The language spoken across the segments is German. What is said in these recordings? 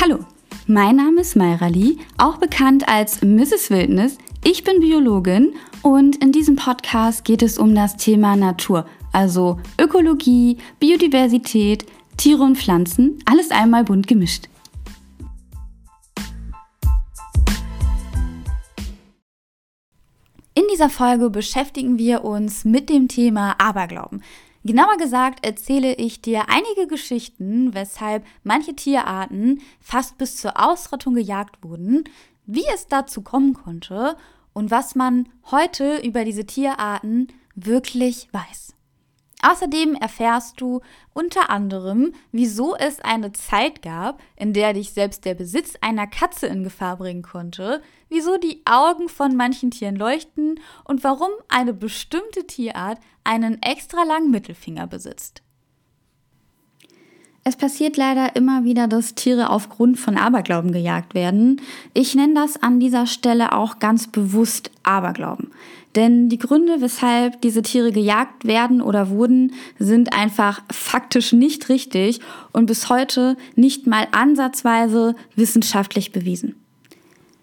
Hallo, mein Name ist Mayra Lee, auch bekannt als Mrs. Wildnis. Ich bin Biologin und in diesem Podcast geht es um das Thema Natur, also Ökologie, Biodiversität, Tiere und Pflanzen, alles einmal bunt gemischt. In dieser Folge beschäftigen wir uns mit dem Thema Aberglauben. Genauer gesagt erzähle ich dir einige Geschichten, weshalb manche Tierarten fast bis zur Ausrottung gejagt wurden, wie es dazu kommen konnte und was man heute über diese Tierarten wirklich weiß. Außerdem erfährst du unter anderem, wieso es eine Zeit gab, in der dich selbst der Besitz einer Katze in Gefahr bringen konnte, wieso die Augen von manchen Tieren leuchten und warum eine bestimmte Tierart einen extra langen Mittelfinger besitzt. Es passiert leider immer wieder, dass Tiere aufgrund von Aberglauben gejagt werden. Ich nenne das an dieser Stelle auch ganz bewusst Aberglauben. Denn die Gründe, weshalb diese Tiere gejagt werden oder wurden, sind einfach faktisch nicht richtig und bis heute nicht mal ansatzweise wissenschaftlich bewiesen.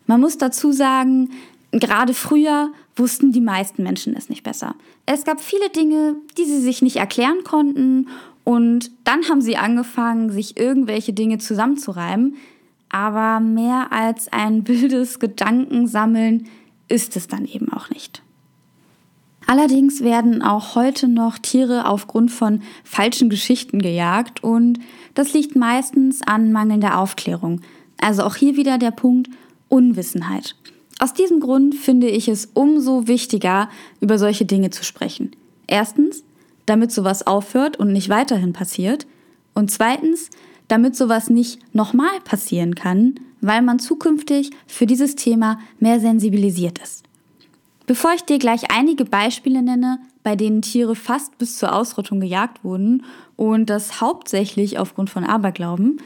Man muss dazu sagen, gerade früher wussten die meisten Menschen es nicht besser. Es gab viele Dinge, die sie sich nicht erklären konnten und dann haben sie angefangen, sich irgendwelche Dinge zusammenzureimen. Aber mehr als ein wildes Gedankensammeln ist es dann eben auch nicht. Allerdings werden auch heute noch Tiere aufgrund von falschen Geschichten gejagt und das liegt meistens an mangelnder Aufklärung. Also auch hier wieder der Punkt Unwissenheit. Aus diesem Grund finde ich es umso wichtiger, über solche Dinge zu sprechen. Erstens, damit sowas aufhört und nicht weiterhin passiert. Und zweitens, damit sowas nicht nochmal passieren kann, weil man zukünftig für dieses Thema mehr sensibilisiert ist. Bevor ich dir gleich einige Beispiele nenne, bei denen Tiere fast bis zur Ausrottung gejagt wurden und das hauptsächlich aufgrund von Aberglauben,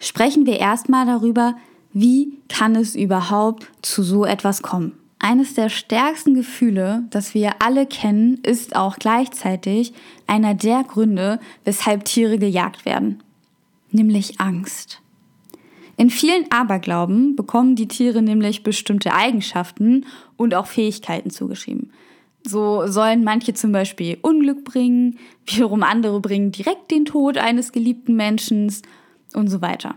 sprechen wir erstmal darüber, wie kann es überhaupt zu so etwas kommen. Eines der stärksten Gefühle, das wir alle kennen, ist auch gleichzeitig einer der Gründe, weshalb Tiere gejagt werden, nämlich Angst. In vielen Aberglauben bekommen die Tiere nämlich bestimmte Eigenschaften und auch Fähigkeiten zugeschrieben. So sollen manche zum Beispiel Unglück bringen, wiederum andere bringen direkt den Tod eines geliebten Menschen und so weiter.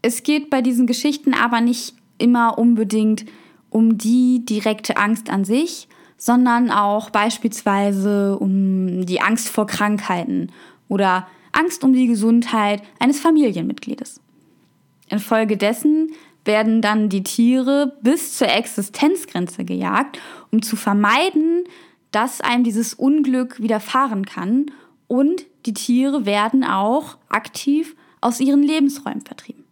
Es geht bei diesen Geschichten aber nicht immer unbedingt um die direkte Angst an sich, sondern auch beispielsweise um die Angst vor Krankheiten oder Angst um die Gesundheit eines Familienmitgliedes. Infolgedessen werden dann die Tiere bis zur Existenzgrenze gejagt, um zu vermeiden, dass einem dieses Unglück widerfahren kann. Und die Tiere werden auch aktiv aus ihren Lebensräumen vertrieben.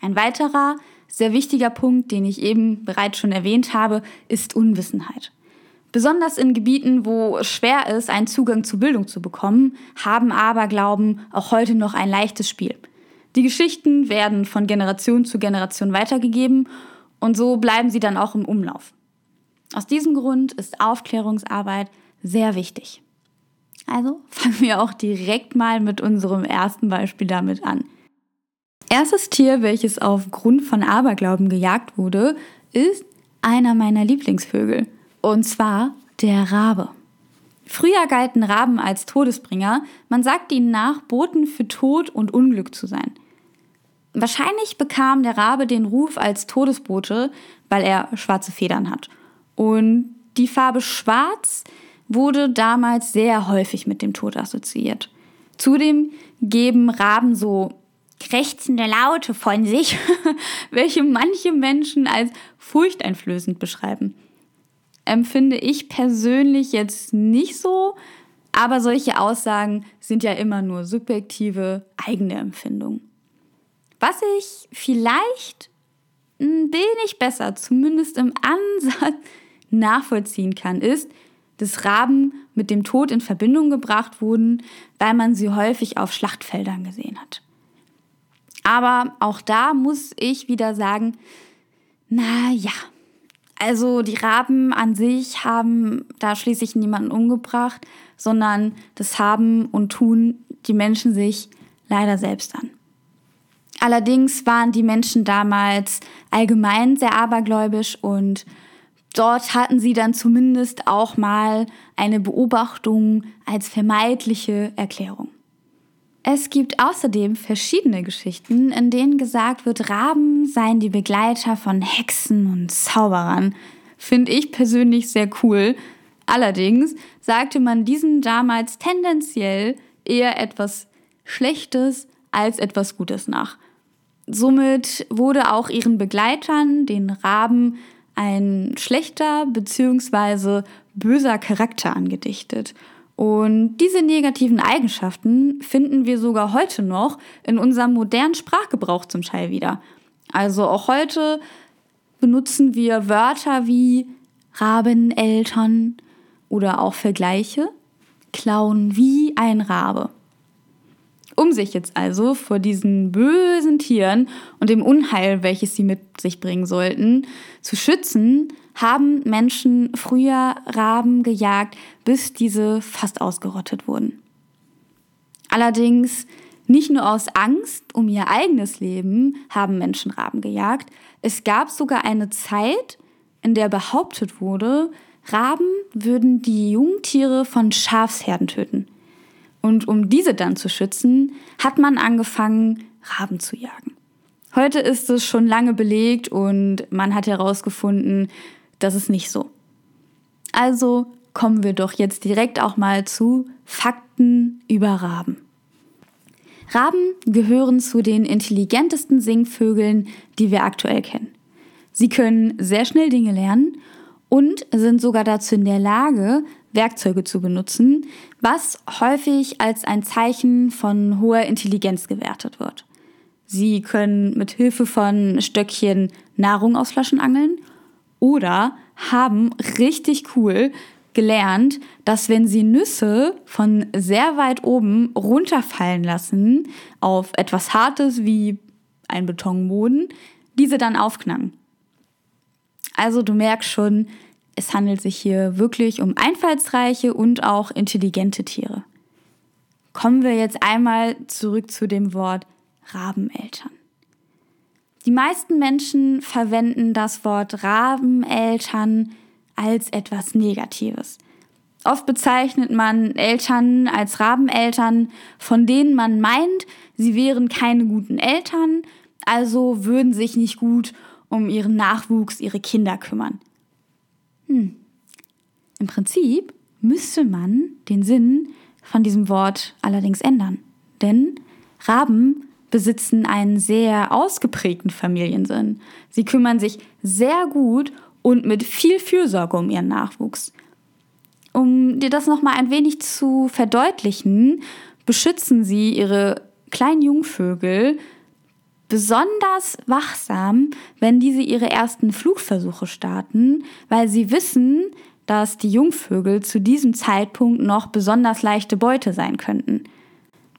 Ein weiterer sehr wichtiger Punkt, den ich eben bereits schon erwähnt habe, ist Unwissenheit. Besonders in Gebieten, wo es schwer ist, einen Zugang zu Bildung zu bekommen, haben Aberglauben auch heute noch ein leichtes Spiel. Die Geschichten werden von Generation zu Generation weitergegeben und so bleiben sie dann auch im Umlauf. Aus diesem Grund ist Aufklärungsarbeit sehr wichtig. Also fangen wir auch direkt mal mit unserem ersten Beispiel damit an. Erstes Tier, welches aufgrund von Aberglauben gejagt wurde, ist einer meiner Lieblingsvögel. Und zwar der Rabe. Früher galten Raben als Todesbringer. Man sagt ihnen nach, Boten für Tod und Unglück zu sein. Wahrscheinlich bekam der Rabe den Ruf als Todesbote, weil er schwarze Federn hat. Und die Farbe Schwarz wurde damals sehr häufig mit dem Tod assoziiert. Zudem geben Raben so krächzende Laute von sich, welche manche Menschen als furchteinflößend beschreiben. Empfinde ich persönlich jetzt nicht so, aber solche Aussagen sind ja immer nur subjektive eigene Empfindungen. Was ich vielleicht ein wenig besser, zumindest im Ansatz, nachvollziehen kann, ist, dass Raben mit dem Tod in Verbindung gebracht wurden, weil man sie häufig auf Schlachtfeldern gesehen hat. Aber auch da muss ich wieder sagen, na ja, also die Raben an sich haben da schließlich niemanden umgebracht, sondern das haben und tun die Menschen sich leider selbst an. Allerdings waren die Menschen damals allgemein sehr abergläubisch und dort hatten sie dann zumindest auch mal eine Beobachtung als vermeidliche Erklärung. Es gibt außerdem verschiedene Geschichten, in denen gesagt wird, Raben seien die Begleiter von Hexen und Zauberern. Finde ich persönlich sehr cool. Allerdings sagte man diesen damals tendenziell eher etwas Schlechtes als etwas Gutes nach. Somit wurde auch ihren Begleitern, den Raben, ein schlechter bzw. böser Charakter angedichtet. Und diese negativen Eigenschaften finden wir sogar heute noch in unserem modernen Sprachgebrauch zum Teil wieder. Also auch heute benutzen wir Wörter wie Rabeneltern oder auch Vergleiche, klauen wie ein Rabe. Um sich jetzt also vor diesen bösen Tieren und dem Unheil, welches sie mit sich bringen sollten, zu schützen, haben Menschen früher Raben gejagt, bis diese fast ausgerottet wurden. Allerdings nicht nur aus Angst um ihr eigenes Leben haben Menschen Raben gejagt, es gab sogar eine Zeit, in der behauptet wurde, Raben würden die Jungtiere von Schafsherden töten. Und um diese dann zu schützen, hat man angefangen, Raben zu jagen. Heute ist es schon lange belegt und man hat herausgefunden, das ist nicht so. Also kommen wir doch jetzt direkt auch mal zu Fakten über Raben. Raben gehören zu den intelligentesten Singvögeln, die wir aktuell kennen. Sie können sehr schnell Dinge lernen und sind sogar dazu in der Lage, Werkzeuge zu benutzen, was häufig als ein Zeichen von hoher Intelligenz gewertet wird. Sie können mit Hilfe von Stöckchen Nahrung aus Flaschen angeln oder haben richtig cool gelernt, dass wenn sie Nüsse von sehr weit oben runterfallen lassen auf etwas Hartes wie ein Betonboden, diese dann aufknacken. Also du merkst schon, es handelt sich hier wirklich um einfallsreiche und auch intelligente Tiere. Kommen wir jetzt einmal zurück zu dem Wort Rabeneltern. Die meisten Menschen verwenden das Wort Rabeneltern als etwas Negatives. Oft bezeichnet man Eltern als Rabeneltern, von denen man meint, sie wären keine guten Eltern, also würden sich nicht gut um ihren Nachwuchs, ihre Kinder kümmern. Hm. Im Prinzip müsste man den Sinn von diesem Wort allerdings ändern. Denn Raben besitzen einen sehr ausgeprägten Familiensinn. Sie kümmern sich sehr gut und mit viel Fürsorge um ihren Nachwuchs. Um dir das nochmal ein wenig zu verdeutlichen, beschützen sie ihre kleinen Jungvögel besonders wachsam, wenn diese ihre ersten Flugversuche starten, weil sie wissen, dass die Jungvögel zu diesem Zeitpunkt noch besonders leichte Beute sein könnten.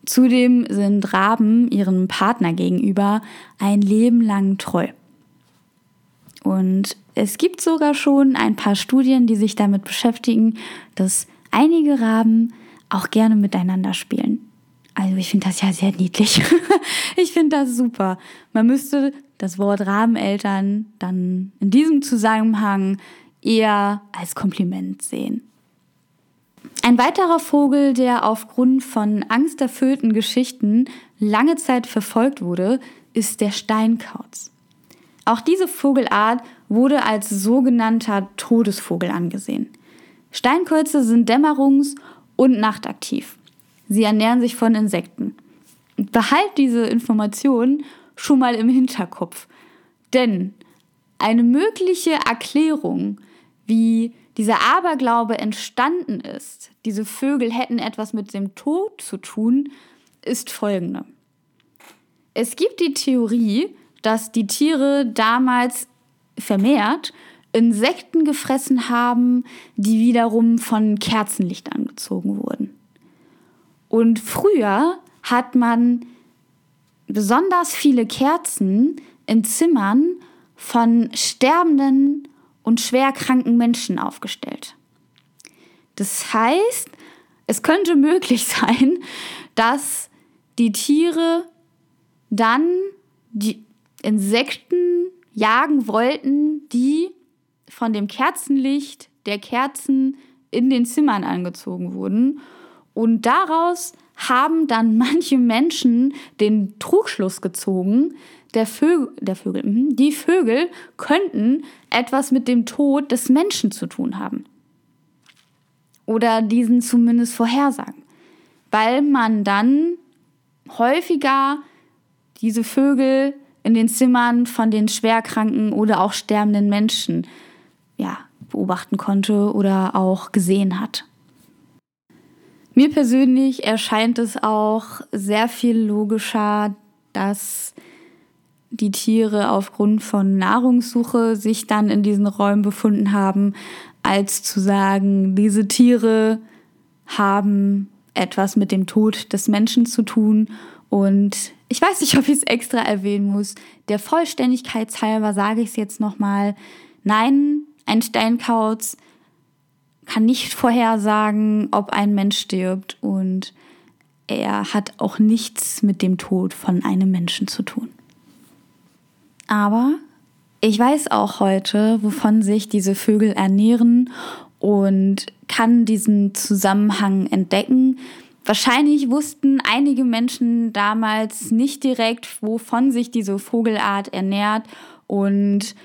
Zudem sind Raben ihrem Partner gegenüber ein Leben lang treu. Und es gibt sogar schon ein paar Studien, die sich damit beschäftigen, dass einige Raben auch gerne miteinander spielen. Also ich finde das ja sehr niedlich. ich finde das super. Man müsste das Wort Rabeneltern dann in diesem Zusammenhang eher als Kompliment sehen. Ein weiterer Vogel, der aufgrund von angsterfüllten Geschichten lange Zeit verfolgt wurde, ist der Steinkauz. Auch diese Vogelart wurde als sogenannter Todesvogel angesehen. Steinkäuze sind dämmerungs- und nachtaktiv. Sie ernähren sich von Insekten. Behalt diese Information schon mal im Hinterkopf. Denn eine mögliche Erklärung, wie dieser Aberglaube entstanden ist, diese Vögel hätten etwas mit dem Tod zu tun, ist folgende. Es gibt die Theorie, dass die Tiere damals vermehrt Insekten gefressen haben, die wiederum von Kerzenlicht angezogen wurden. Und früher hat man besonders viele Kerzen in Zimmern von sterbenden und schwer kranken Menschen aufgestellt. Das heißt, es könnte möglich sein, dass die Tiere dann die Insekten jagen wollten, die von dem Kerzenlicht der Kerzen in den Zimmern angezogen wurden. Und daraus haben dann manche Menschen den Trugschluss gezogen, der Vögel, der Vögel, mhm, die Vögel könnten etwas mit dem Tod des Menschen zu tun haben. Oder diesen zumindest vorhersagen. Weil man dann häufiger diese Vögel in den Zimmern von den schwerkranken oder auch sterbenden Menschen ja, beobachten konnte oder auch gesehen hat. Mir persönlich erscheint es auch sehr viel logischer, dass die Tiere aufgrund von Nahrungssuche sich dann in diesen Räumen befunden haben, als zu sagen, diese Tiere haben etwas mit dem Tod des Menschen zu tun. Und ich weiß nicht, ob ich es extra erwähnen muss. Der Vollständigkeit halber sage ich es jetzt nochmal. Nein, ein Steinkauz kann nicht vorhersagen, ob ein Mensch stirbt und er hat auch nichts mit dem Tod von einem Menschen zu tun. Aber ich weiß auch heute, wovon sich diese Vögel ernähren und kann diesen Zusammenhang entdecken. Wahrscheinlich wussten einige Menschen damals nicht direkt, wovon sich diese Vogelart ernährt und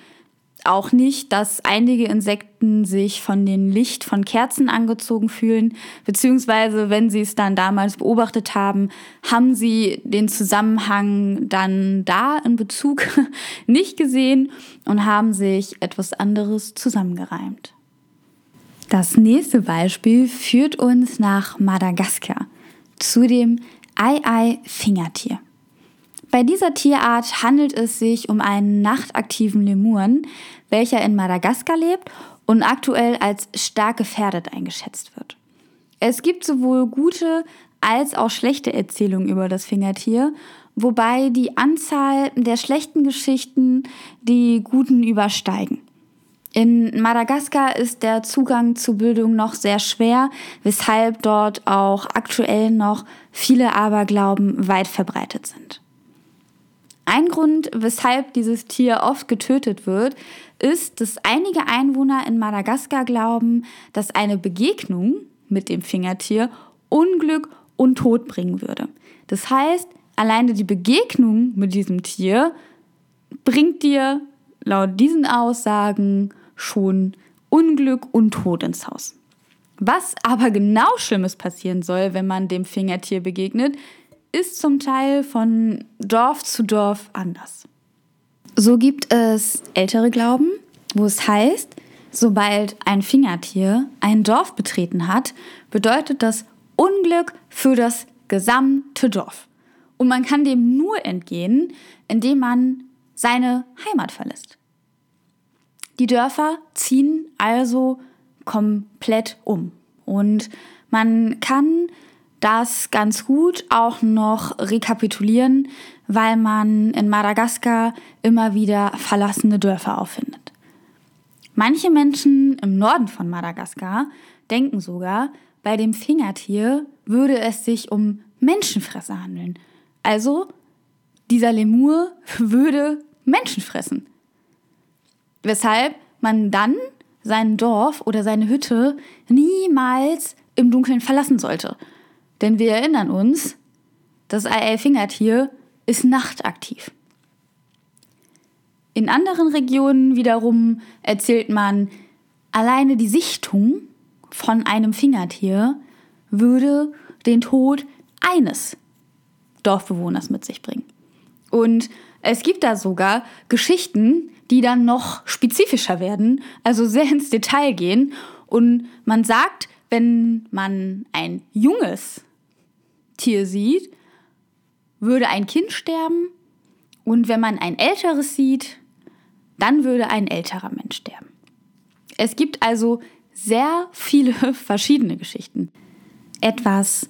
auch nicht, dass einige Insekten sich von dem Licht von Kerzen angezogen fühlen, beziehungsweise wenn sie es dann damals beobachtet haben, haben sie den Zusammenhang dann da in Bezug nicht gesehen und haben sich etwas anderes zusammengereimt. Das nächste Beispiel führt uns nach Madagaskar zu dem Ei-Ei-Fingertier. Bei dieser Tierart handelt es sich um einen nachtaktiven Lemuren, welcher in Madagaskar lebt und aktuell als stark gefährdet eingeschätzt wird. Es gibt sowohl gute als auch schlechte Erzählungen über das Fingertier, wobei die Anzahl der schlechten Geschichten die guten übersteigen. In Madagaskar ist der Zugang zu Bildung noch sehr schwer, weshalb dort auch aktuell noch viele Aberglauben weit verbreitet sind. Ein Grund, weshalb dieses Tier oft getötet wird, ist, dass einige Einwohner in Madagaskar glauben, dass eine Begegnung mit dem Fingertier Unglück und Tod bringen würde. Das heißt, alleine die Begegnung mit diesem Tier bringt dir laut diesen Aussagen schon Unglück und Tod ins Haus. Was aber genau Schlimmes passieren soll, wenn man dem Fingertier begegnet, ist zum Teil von Dorf zu Dorf anders. So gibt es ältere Glauben, wo es heißt, sobald ein Fingertier ein Dorf betreten hat, bedeutet das Unglück für das gesamte Dorf. Und man kann dem nur entgehen, indem man seine Heimat verlässt. Die Dörfer ziehen also komplett um. Und man kann das ganz gut auch noch rekapitulieren, weil man in Madagaskar immer wieder verlassene Dörfer auffindet. Manche Menschen im Norden von Madagaskar denken sogar, bei dem Fingertier würde es sich um Menschenfresser handeln. Also, dieser Lemur würde Menschen fressen. Weshalb man dann sein Dorf oder seine Hütte niemals im Dunkeln verlassen sollte. Denn wir erinnern uns, das AA-Fingertier ist nachtaktiv. In anderen Regionen wiederum erzählt man, alleine die Sichtung von einem Fingertier würde den Tod eines Dorfbewohners mit sich bringen. Und es gibt da sogar Geschichten, die dann noch spezifischer werden, also sehr ins Detail gehen. Und man sagt, wenn man ein junges Tier sieht, würde ein Kind sterben und wenn man ein älteres sieht, dann würde ein älterer Mensch sterben. Es gibt also sehr viele verschiedene Geschichten. Etwas,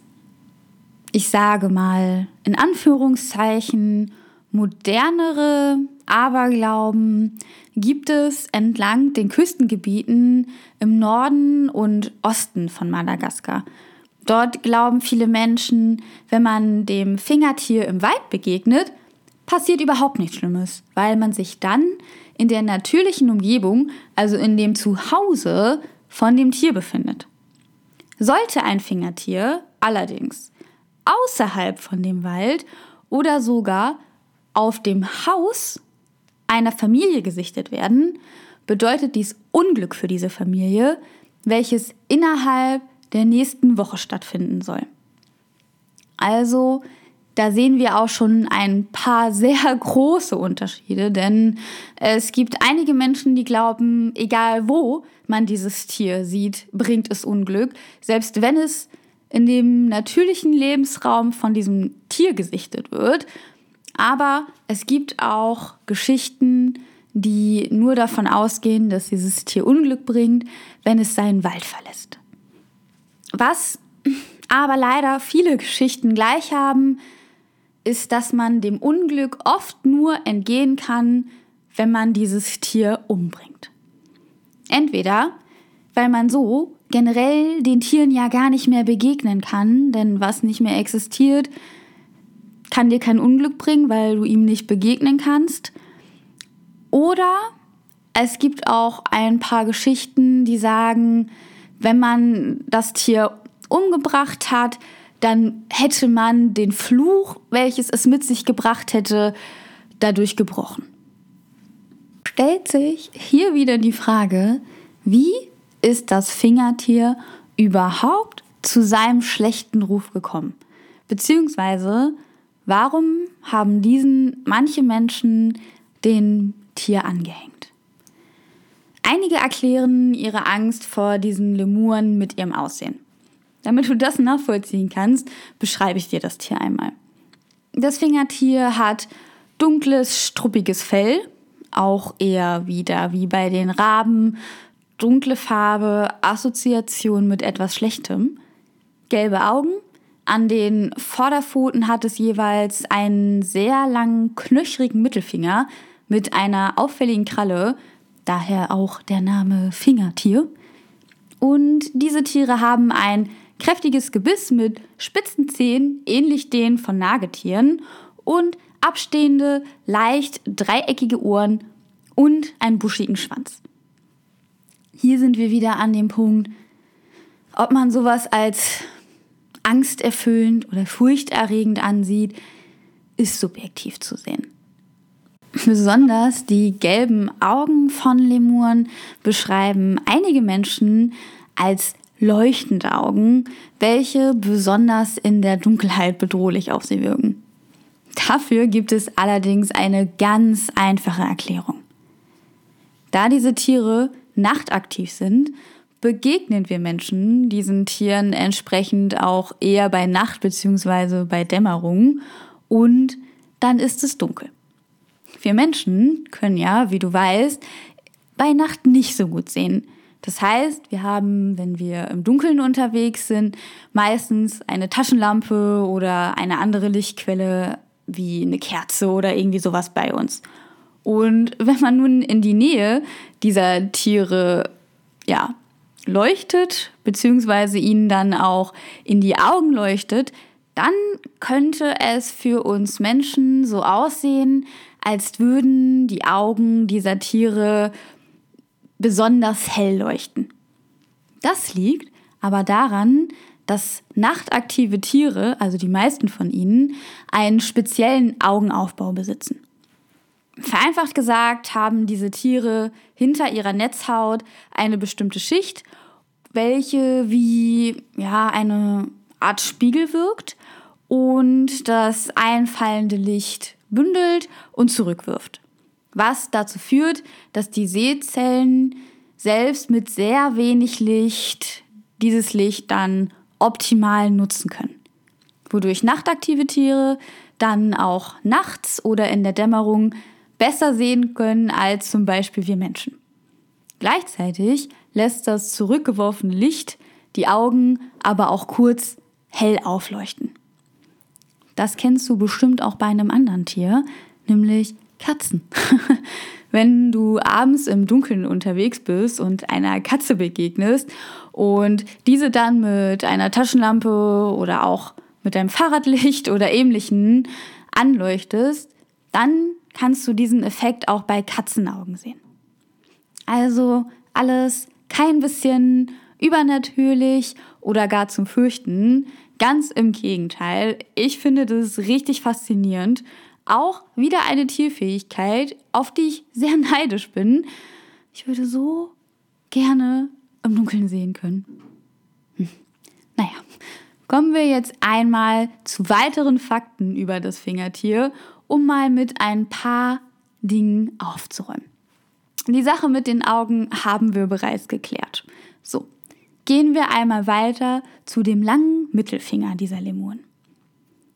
ich sage mal, in Anführungszeichen modernere Aberglauben gibt es entlang den Küstengebieten im Norden und Osten von Madagaskar. Dort glauben viele Menschen, wenn man dem Fingertier im Wald begegnet, passiert überhaupt nichts Schlimmes, weil man sich dann in der natürlichen Umgebung, also in dem Zuhause von dem Tier befindet. Sollte ein Fingertier allerdings außerhalb von dem Wald oder sogar auf dem Haus einer Familie gesichtet werden, bedeutet dies Unglück für diese Familie, welches innerhalb der nächsten Woche stattfinden soll. Also da sehen wir auch schon ein paar sehr große Unterschiede, denn es gibt einige Menschen, die glauben, egal wo man dieses Tier sieht, bringt es Unglück, selbst wenn es in dem natürlichen Lebensraum von diesem Tier gesichtet wird. Aber es gibt auch Geschichten, die nur davon ausgehen, dass dieses Tier Unglück bringt, wenn es seinen Wald verlässt. Was aber leider viele Geschichten gleich haben, ist, dass man dem Unglück oft nur entgehen kann, wenn man dieses Tier umbringt. Entweder, weil man so generell den Tieren ja gar nicht mehr begegnen kann, denn was nicht mehr existiert, kann dir kein Unglück bringen, weil du ihm nicht begegnen kannst. Oder es gibt auch ein paar Geschichten, die sagen, wenn man das Tier umgebracht hat, dann hätte man den Fluch, welches es mit sich gebracht hätte, dadurch gebrochen. Stellt sich hier wieder die Frage, wie ist das Fingertier überhaupt zu seinem schlechten Ruf gekommen? Beziehungsweise, warum haben diesen manche Menschen den Tier angehängt? Einige erklären ihre Angst vor diesen Lemuren mit ihrem Aussehen. Damit du das nachvollziehen kannst, beschreibe ich dir das Tier einmal. Das Fingertier hat dunkles, struppiges Fell, auch eher wieder wie bei den Raben, dunkle Farbe, Assoziation mit etwas Schlechtem, gelbe Augen, an den Vorderpfoten hat es jeweils einen sehr langen, knöchrigen Mittelfinger mit einer auffälligen Kralle, daher auch der Name Fingertier. Und diese Tiere haben ein kräftiges Gebiss mit spitzen Zähnen, ähnlich denen von Nagetieren, und abstehende, leicht dreieckige Ohren und einen buschigen Schwanz. Hier sind wir wieder an dem Punkt, ob man sowas als angsterfüllend oder furchterregend ansieht, ist subjektiv zu sehen. Besonders die gelben Augen von Lemuren beschreiben einige Menschen als leuchtende Augen, welche besonders in der Dunkelheit bedrohlich auf sie wirken. Dafür gibt es allerdings eine ganz einfache Erklärung. Da diese Tiere nachtaktiv sind, begegnen wir Menschen diesen Tieren entsprechend auch eher bei Nacht bzw. bei Dämmerung und dann ist es dunkel. Wir Menschen können ja, wie du weißt, bei Nacht nicht so gut sehen. Das heißt, wir haben, wenn wir im Dunkeln unterwegs sind, meistens eine Taschenlampe oder eine andere Lichtquelle wie eine Kerze oder irgendwie sowas bei uns. Und wenn man nun in die Nähe dieser Tiere ja, leuchtet, beziehungsweise ihnen dann auch in die Augen leuchtet, dann könnte es für uns Menschen so aussehen, als würden die Augen dieser Tiere besonders hell leuchten. Das liegt aber daran, dass nachtaktive Tiere, also die meisten von ihnen, einen speziellen Augenaufbau besitzen. Vereinfacht gesagt haben diese Tiere hinter ihrer Netzhaut eine bestimmte Schicht, welche wie ja, eine Art Spiegel wirkt und das einfallende Licht bündelt und zurückwirft was dazu führt, dass die Sehzellen selbst mit sehr wenig Licht dieses Licht dann optimal nutzen können. Wodurch nachtaktive Tiere dann auch nachts oder in der Dämmerung besser sehen können als zum Beispiel wir Menschen. Gleichzeitig lässt das zurückgeworfene Licht die Augen aber auch kurz hell aufleuchten. Das kennst du bestimmt auch bei einem anderen Tier, nämlich Katzen. Wenn du abends im Dunkeln unterwegs bist und einer Katze begegnest und diese dann mit einer Taschenlampe oder auch mit deinem Fahrradlicht oder ähnlichen anleuchtest, dann kannst du diesen Effekt auch bei Katzenaugen sehen. Also alles kein bisschen übernatürlich oder gar zum Fürchten. Ganz im Gegenteil. Ich finde das richtig faszinierend. Auch wieder eine Tierfähigkeit, auf die ich sehr neidisch bin. Ich würde so gerne im Dunkeln sehen können. Hm. Naja, kommen wir jetzt einmal zu weiteren Fakten über das Fingertier, um mal mit ein paar Dingen aufzuräumen. Die Sache mit den Augen haben wir bereits geklärt. So, gehen wir einmal weiter zu dem langen Mittelfinger dieser Lemuren.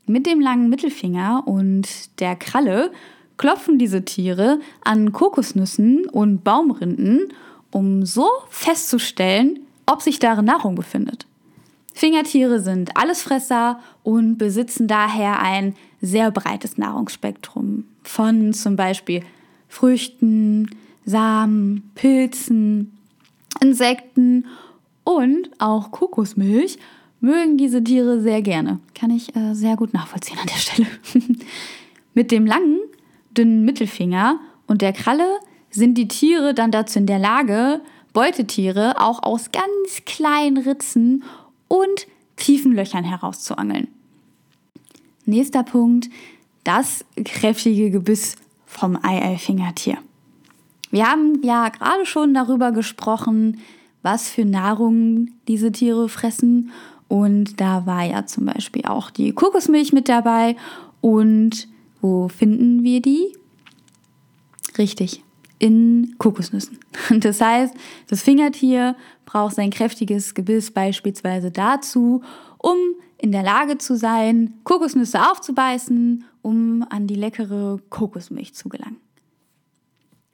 Mit dem langen Mittelfinger und der Kralle klopfen diese Tiere an Kokosnüssen und Baumrinden, um so festzustellen, ob sich darin Nahrung befindet. Fingertiere sind Allesfresser und besitzen daher ein sehr breites Nahrungsspektrum von zum Beispiel Früchten, Samen, Pilzen, Insekten und auch Kokosmilch mögen diese Tiere sehr gerne. Kann ich äh, sehr gut nachvollziehen an der Stelle. Mit dem langen, dünnen Mittelfinger und der Kralle sind die Tiere dann dazu in der Lage, Beutetiere auch aus ganz kleinen Ritzen und tiefen Löchern herauszuangeln. Nächster Punkt, das kräftige Gebiss vom Eieifingertier. Wir haben ja gerade schon darüber gesprochen, was für Nahrung diese Tiere fressen. Und da war ja zum Beispiel auch die Kokosmilch mit dabei. Und wo finden wir die? Richtig, in Kokosnüssen. Das heißt, das Fingertier braucht sein kräftiges Gebiss beispielsweise dazu, um in der Lage zu sein, Kokosnüsse aufzubeißen, um an die leckere Kokosmilch zu gelangen.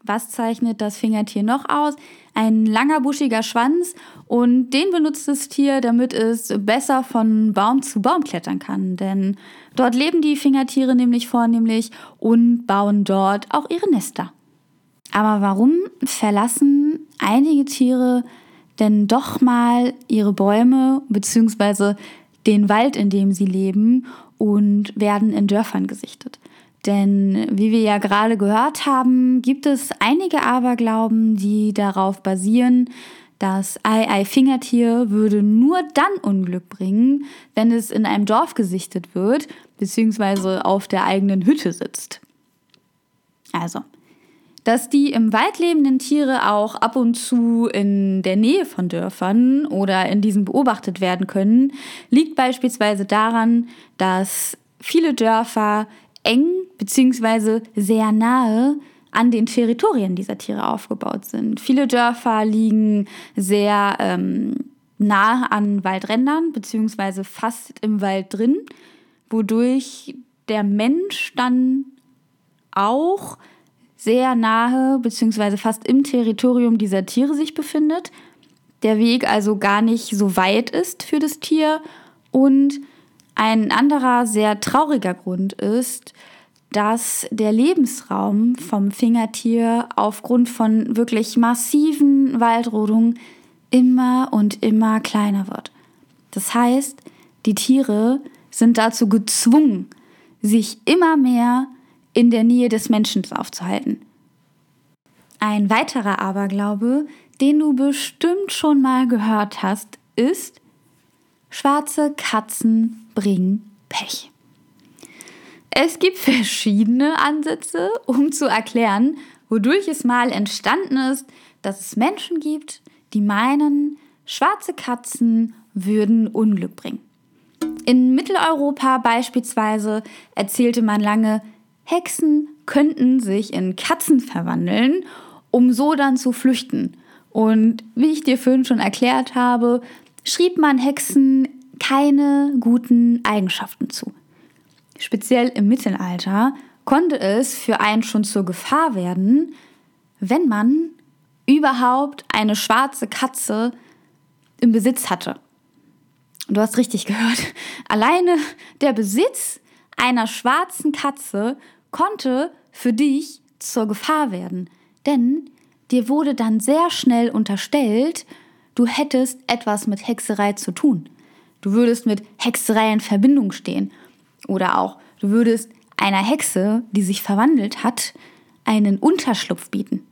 Was zeichnet das Fingertier noch aus? Ein langer, buschiger Schwanz und den benutzt das Tier, damit es besser von Baum zu Baum klettern kann. Denn dort leben die Fingertiere nämlich vornehmlich und bauen dort auch ihre Nester. Aber warum verlassen einige Tiere denn doch mal ihre Bäume bzw. den Wald, in dem sie leben und werden in Dörfern gesichtet? Denn wie wir ja gerade gehört haben, gibt es einige Aberglauben, die darauf basieren, das Ei-Ei-Fingertier würde nur dann Unglück bringen, wenn es in einem Dorf gesichtet wird, beziehungsweise auf der eigenen Hütte sitzt. Also, dass die im Wald lebenden Tiere auch ab und zu in der Nähe von Dörfern oder in diesen beobachtet werden können, liegt beispielsweise daran, dass viele Dörfer eng bzw. sehr nahe an den Territorien dieser Tiere aufgebaut sind. Viele Dörfer liegen sehr ähm, nah an Waldrändern bzw. fast im Wald drin, wodurch der Mensch dann auch sehr nahe bzw. fast im Territorium dieser Tiere sich befindet. Der Weg also gar nicht so weit ist für das Tier und ein anderer sehr trauriger Grund ist, dass der Lebensraum vom Fingertier aufgrund von wirklich massiven Waldrodungen immer und immer kleiner wird. Das heißt, die Tiere sind dazu gezwungen, sich immer mehr in der Nähe des Menschen aufzuhalten. Ein weiterer Aberglaube, den du bestimmt schon mal gehört hast, ist, schwarze Katzen bringen Pech. Es gibt verschiedene Ansätze, um zu erklären, wodurch es mal entstanden ist, dass es Menschen gibt, die meinen, schwarze Katzen würden Unglück bringen. In Mitteleuropa beispielsweise erzählte man lange, Hexen könnten sich in Katzen verwandeln, um so dann zu flüchten. Und wie ich dir vorhin schon erklärt habe, schrieb man Hexen keine guten Eigenschaften zu speziell im Mittelalter, konnte es für einen schon zur Gefahr werden, wenn man überhaupt eine schwarze Katze im Besitz hatte. du hast richtig gehört. Alleine der Besitz einer schwarzen Katze konnte für dich zur Gefahr werden. Denn dir wurde dann sehr schnell unterstellt, du hättest etwas mit Hexerei zu tun. Du würdest mit Hexerei in Verbindung stehen. Oder auch, du würdest einer Hexe, die sich verwandelt hat, einen Unterschlupf bieten.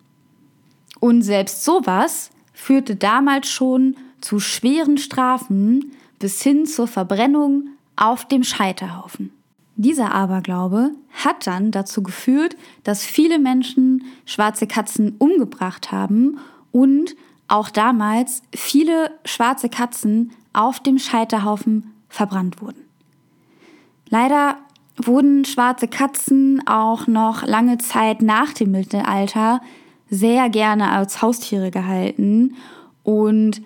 Und selbst sowas führte damals schon zu schweren Strafen bis hin zur Verbrennung auf dem Scheiterhaufen. Dieser Aberglaube hat dann dazu geführt, dass viele Menschen schwarze Katzen umgebracht haben und auch damals viele schwarze Katzen auf dem Scheiterhaufen verbrannt wurden. Leider wurden schwarze Katzen auch noch lange Zeit nach dem Mittelalter sehr gerne als Haustiere gehalten und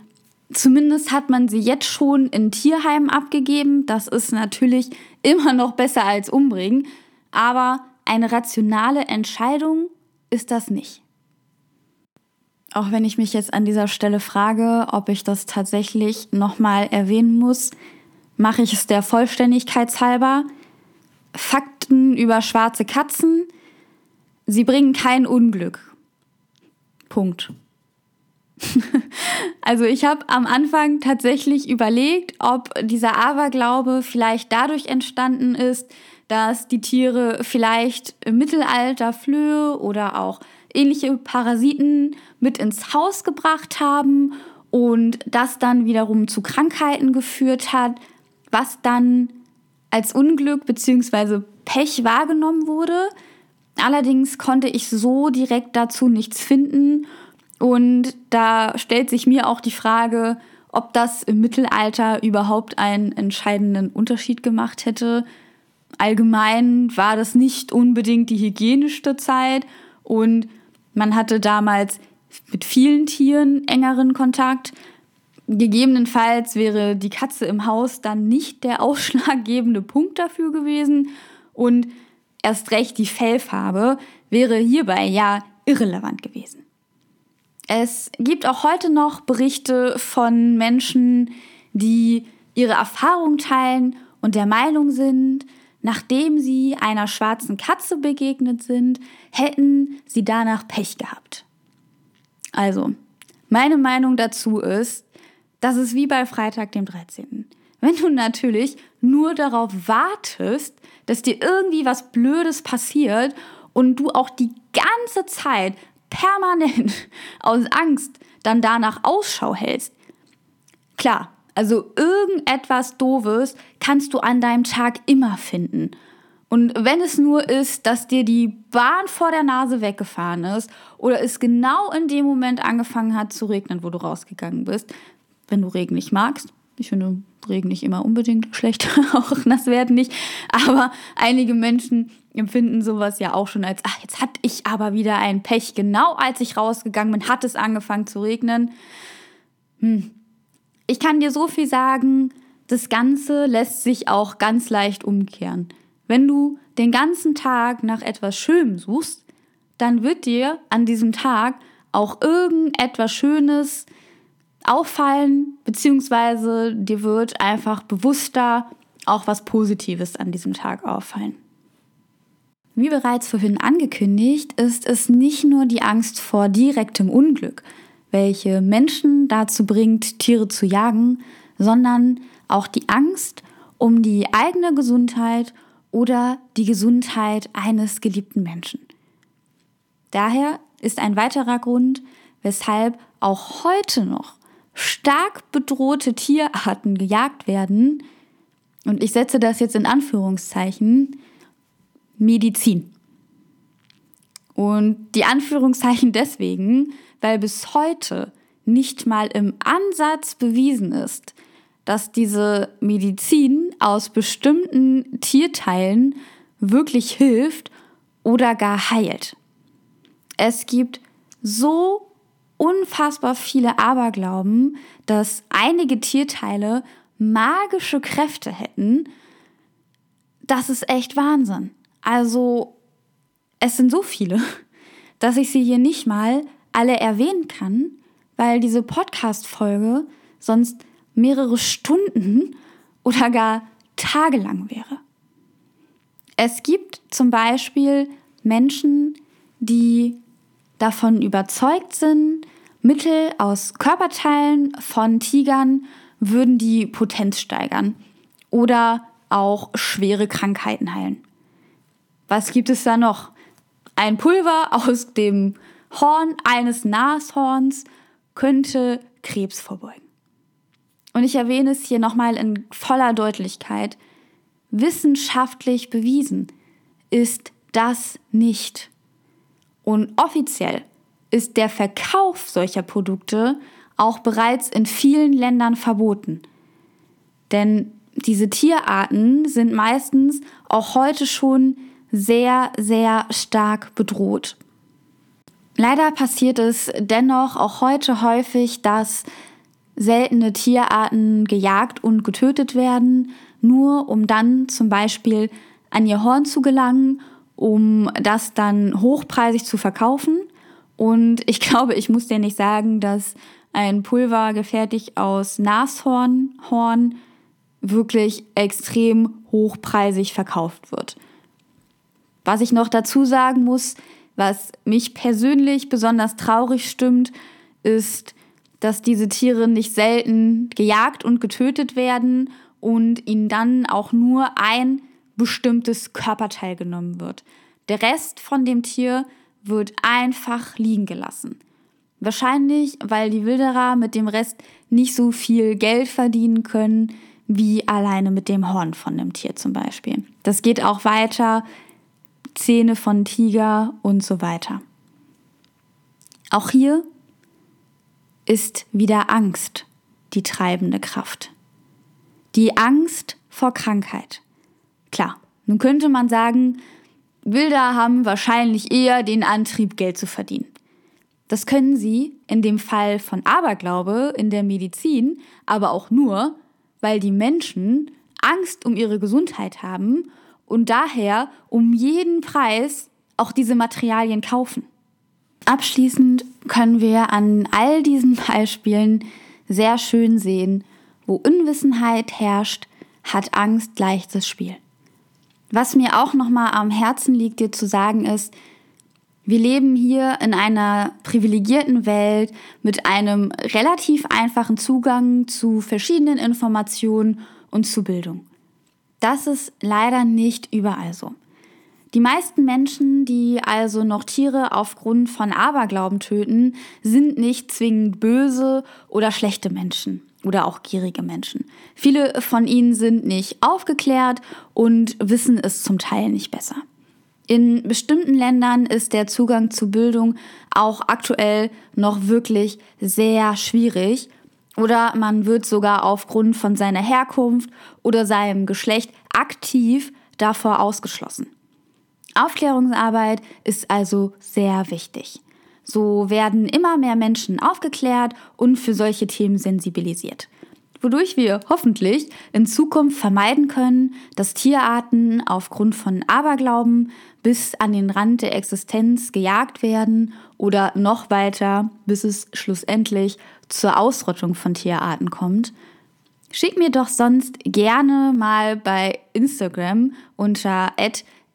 zumindest hat man sie jetzt schon in Tierheimen abgegeben. Das ist natürlich immer noch besser als umbringen, aber eine rationale Entscheidung ist das nicht. Auch wenn ich mich jetzt an dieser Stelle frage, ob ich das tatsächlich nochmal erwähnen muss, mache ich es der Vollständigkeit halber. Fakten über schwarze Katzen. Sie bringen kein Unglück. Punkt. also ich habe am Anfang tatsächlich überlegt, ob dieser Aberglaube vielleicht dadurch entstanden ist, dass die Tiere vielleicht im Mittelalter Flöhe oder auch ähnliche Parasiten mit ins Haus gebracht haben und das dann wiederum zu Krankheiten geführt hat, was dann als Unglück bzw. Pech wahrgenommen wurde. Allerdings konnte ich so direkt dazu nichts finden. Und da stellt sich mir auch die Frage, ob das im Mittelalter überhaupt einen entscheidenden Unterschied gemacht hätte. Allgemein war das nicht unbedingt die hygienischste Zeit und man hatte damals mit vielen Tieren engeren Kontakt. Gegebenenfalls wäre die Katze im Haus dann nicht der ausschlaggebende Punkt dafür gewesen und erst recht die Fellfarbe wäre hierbei ja irrelevant gewesen. Es gibt auch heute noch Berichte von Menschen, die ihre Erfahrung teilen und der Meinung sind, nachdem sie einer schwarzen Katze begegnet sind, hätten sie danach Pech gehabt. Also, meine Meinung dazu ist, dass es wie bei Freitag dem 13. Wenn du natürlich nur darauf wartest, dass dir irgendwie was Blödes passiert und du auch die ganze Zeit permanent aus Angst dann danach Ausschau hältst. Klar, also irgendetwas Doofes kannst du an deinem Tag immer finden. Und wenn es nur ist, dass dir die Bahn vor der Nase weggefahren ist oder es genau in dem Moment angefangen hat zu regnen, wo du rausgegangen bist, wenn du Regen nicht magst, ich finde Regen nicht immer unbedingt schlecht, auch nass werden nicht. Aber einige Menschen empfinden sowas ja auch schon als, ach, jetzt hatte ich aber wieder ein Pech. Genau als ich rausgegangen bin, hat es angefangen zu regnen. Hm. Ich kann dir so viel sagen, das Ganze lässt sich auch ganz leicht umkehren. Wenn du den ganzen Tag nach etwas Schönem suchst, dann wird dir an diesem Tag auch irgendetwas Schönes auffallen, beziehungsweise dir wird einfach bewusster auch was Positives an diesem Tag auffallen. Wie bereits vorhin angekündigt, ist es nicht nur die Angst vor direktem Unglück, welche Menschen dazu bringt, Tiere zu jagen, sondern auch die Angst um die eigene Gesundheit oder die Gesundheit eines geliebten Menschen. Daher ist ein weiterer Grund, weshalb auch heute noch stark bedrohte Tierarten gejagt werden, und ich setze das jetzt in Anführungszeichen, Medizin. Und die Anführungszeichen deswegen, weil bis heute nicht mal im Ansatz bewiesen ist, dass diese Medizin aus bestimmten Tierteilen wirklich hilft oder gar heilt. Es gibt so unfassbar viele Aberglauben, dass einige Tierteile magische Kräfte hätten. Das ist echt Wahnsinn. Also, es sind so viele, dass ich sie hier nicht mal alle erwähnen kann, weil diese Podcast-Folge sonst mehrere Stunden oder gar tagelang wäre. Es gibt zum Beispiel Menschen, die davon überzeugt sind, Mittel aus Körperteilen von Tigern würden die Potenz steigern oder auch schwere Krankheiten heilen. Was gibt es da noch? Ein Pulver aus dem Horn eines Nashorns könnte Krebs vorbeugen. Und ich erwähne es hier nochmal in voller Deutlichkeit. Wissenschaftlich bewiesen ist das nicht. Und offiziell ist der Verkauf solcher Produkte auch bereits in vielen Ländern verboten. Denn diese Tierarten sind meistens auch heute schon sehr, sehr stark bedroht. Leider passiert es dennoch auch heute häufig, dass seltene Tierarten gejagt und getötet werden, nur um dann zum Beispiel an ihr Horn zu gelangen, um das dann hochpreisig zu verkaufen. Und ich glaube, ich muss dir nicht sagen, dass ein Pulver gefertigt aus Nashornhorn wirklich extrem hochpreisig verkauft wird. Was ich noch dazu sagen muss, was mich persönlich besonders traurig stimmt, ist, dass diese Tiere nicht selten gejagt und getötet werden und ihnen dann auch nur ein bestimmtes Körperteil genommen wird. Der Rest von dem Tier wird einfach liegen gelassen. Wahrscheinlich, weil die Wilderer mit dem Rest nicht so viel Geld verdienen können, wie alleine mit dem Horn von dem Tier zum Beispiel. Das geht auch weiter, Zähne von Tiger und so weiter. Auch hier ist wieder Angst die treibende Kraft. Die Angst vor Krankheit. Klar, nun könnte man sagen, Wilder haben wahrscheinlich eher den Antrieb, Geld zu verdienen. Das können sie in dem Fall von Aberglaube in der Medizin aber auch nur, weil die Menschen Angst um ihre Gesundheit haben und daher um jeden Preis auch diese Materialien kaufen. Abschließend können wir an all diesen Beispielen sehr schön sehen, wo Unwissenheit herrscht, hat Angst leichtes Spiel. Was mir auch noch mal am Herzen liegt, dir zu sagen ist, wir leben hier in einer privilegierten Welt mit einem relativ einfachen Zugang zu verschiedenen Informationen und zu Bildung. Das ist leider nicht überall so. Die meisten Menschen, die also noch Tiere aufgrund von Aberglauben töten, sind nicht zwingend böse oder schlechte Menschen oder auch gierige Menschen. Viele von ihnen sind nicht aufgeklärt und wissen es zum Teil nicht besser. In bestimmten Ländern ist der Zugang zu Bildung auch aktuell noch wirklich sehr schwierig oder man wird sogar aufgrund von seiner Herkunft oder seinem Geschlecht aktiv davor ausgeschlossen. Aufklärungsarbeit ist also sehr wichtig. So werden immer mehr Menschen aufgeklärt und für solche Themen sensibilisiert. Wodurch wir hoffentlich in Zukunft vermeiden können, dass Tierarten aufgrund von Aberglauben bis an den Rand der Existenz gejagt werden oder noch weiter, bis es schlussendlich zur Ausrottung von Tierarten kommt. Schick mir doch sonst gerne mal bei Instagram unter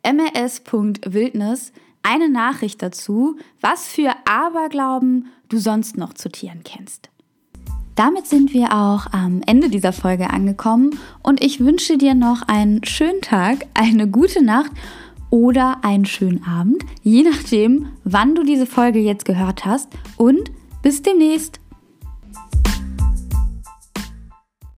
mrs.wildnis eine Nachricht dazu, was für Aberglauben du sonst noch zu Tieren kennst. Damit sind wir auch am Ende dieser Folge angekommen und ich wünsche dir noch einen schönen Tag, eine gute Nacht oder einen schönen Abend, je nachdem, wann du diese Folge jetzt gehört hast und bis demnächst.